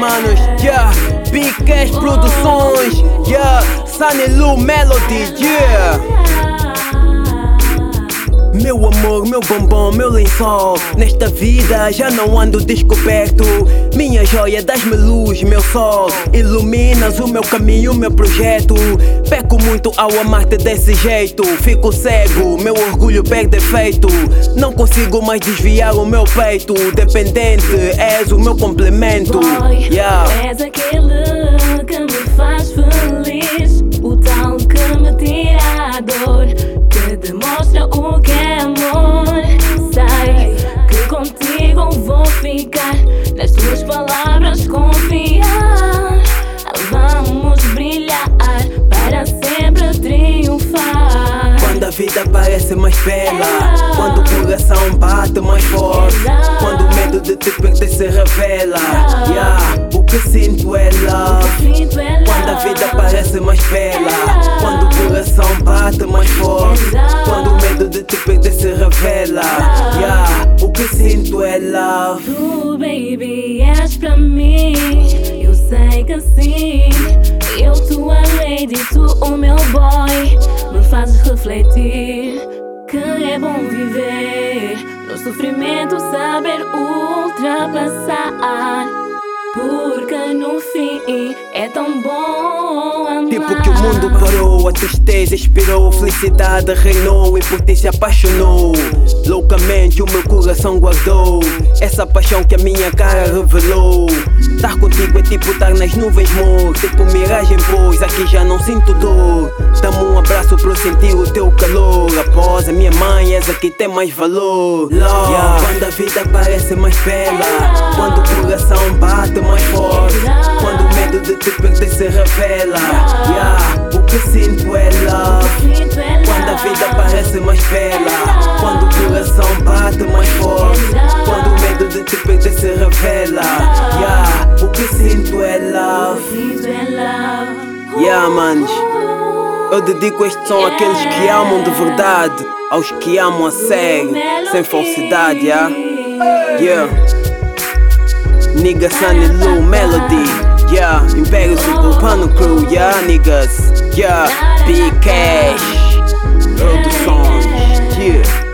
manos, yeah. Big Cash Produções, yeah. Sunny Lu Melody, yeah. Meu amor, meu bombom, meu lençol. Nesta vida já não ando descoberto. Minha joia, das-me luz, meu sol. Iluminas o meu caminho, o meu projeto. Peco muito ao amar-te desse jeito. Fico cego, meu orgulho perde efeito. Não consigo mais desviar o meu peito. Dependente, és o meu complemento. Boy, yeah. És aquele que me faz feliz. O tal que me tira a dor Que demonstra o vida parece mais bela Quando o coração bate mais forte Quando o medo de te perder se revela yeah. O que sinto é love Quando a vida parece mais bela Quando o coração bate mais forte Quando o medo de te perder se revela yeah. O que sinto é love Tu, baby, és pra mim. Eu sei que sim. Tu, o meu boy. Me fazes refletir que é bom viver. No sofrimento, saber ultrapassar. Porque no fim é tão bom mundo parou, a tristeza expirou, felicidade reinou e por ti se apaixonou. Loucamente o meu coração guardou essa paixão que a minha cara revelou. Estar contigo é tipo estar nas nuvens, amor. Tipo miragem, pois aqui já não sinto dor. Dá-me um abraço pra eu sentir o teu calor. Após a minha mãe, és a que tem mais valor. Love, yeah. Quando a vida parece mais bela, quando o coração bate mais forte, quando o medo de te perder se revela. Yeah, o que sinto é love. Quando a vida parece mais bela, quando o coração bate mais forte, quando o medo de te perder se revela. Yeah, o que sinto é love. Sinto é love. Yeah, manos. Eu dedico este som àqueles que amam de verdade, aos que amam a sério, sem falsidade, yeah? Yeah. Nigga Sunny Lou Melody, yeah. Império Suburbano Crew, yeah, niggas, yeah. Big Cash, produções, yeah.